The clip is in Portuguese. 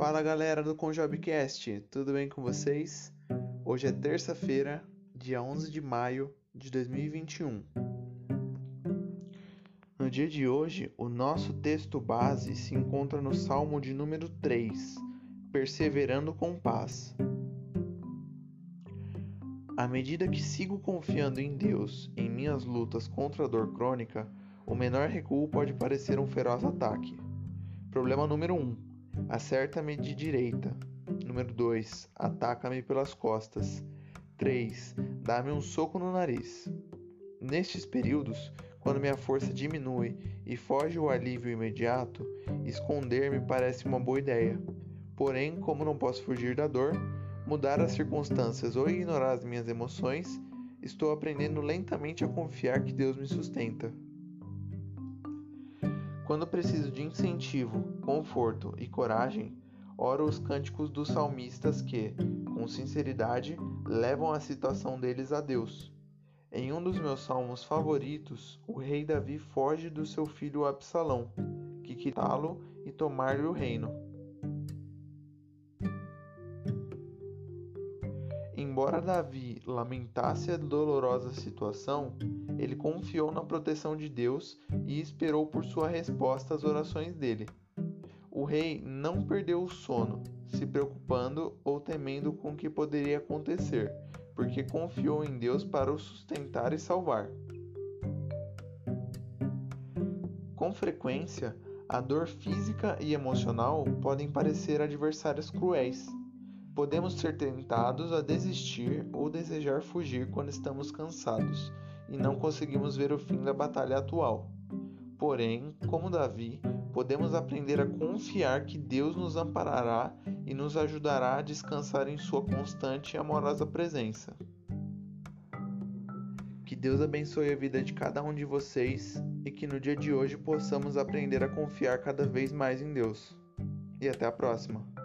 Fala galera do Conjobcast, tudo bem com vocês? Hoje é terça-feira, dia 11 de maio de 2021. No dia de hoje, o nosso texto base se encontra no Salmo de número 3, Perseverando com Paz. À medida que sigo confiando em Deus em minhas lutas contra a dor crônica, o menor recuo pode parecer um feroz ataque. Problema número 1. Acerta-me de direita. Número 2. Ataca-me pelas costas. 3. Dá-me um soco no nariz. Nestes períodos, quando minha força diminui e foge o alívio imediato, esconder-me parece uma boa ideia. Porém, como não posso fugir da dor, mudar as circunstâncias ou ignorar as minhas emoções, estou aprendendo lentamente a confiar que Deus me sustenta. Quando preciso de incentivo, conforto e coragem, oro os cânticos dos salmistas que, com sinceridade, levam a situação deles a Deus. Em um dos meus salmos favoritos, o rei Davi foge do seu filho Absalão, que quitá-lo e tomar-lhe o reino. Embora Davi lamentasse a dolorosa situação, ele confiou na proteção de Deus e esperou por sua resposta às orações dele. O rei não perdeu o sono, se preocupando ou temendo com o que poderia acontecer, porque confiou em Deus para o sustentar e salvar. Com frequência, a dor física e emocional podem parecer adversários cruéis Podemos ser tentados a desistir ou desejar fugir quando estamos cansados e não conseguimos ver o fim da batalha atual. Porém, como Davi, podemos aprender a confiar que Deus nos amparará e nos ajudará a descansar em Sua constante e amorosa presença. Que Deus abençoe a vida de cada um de vocês e que no dia de hoje possamos aprender a confiar cada vez mais em Deus. E até a próxima!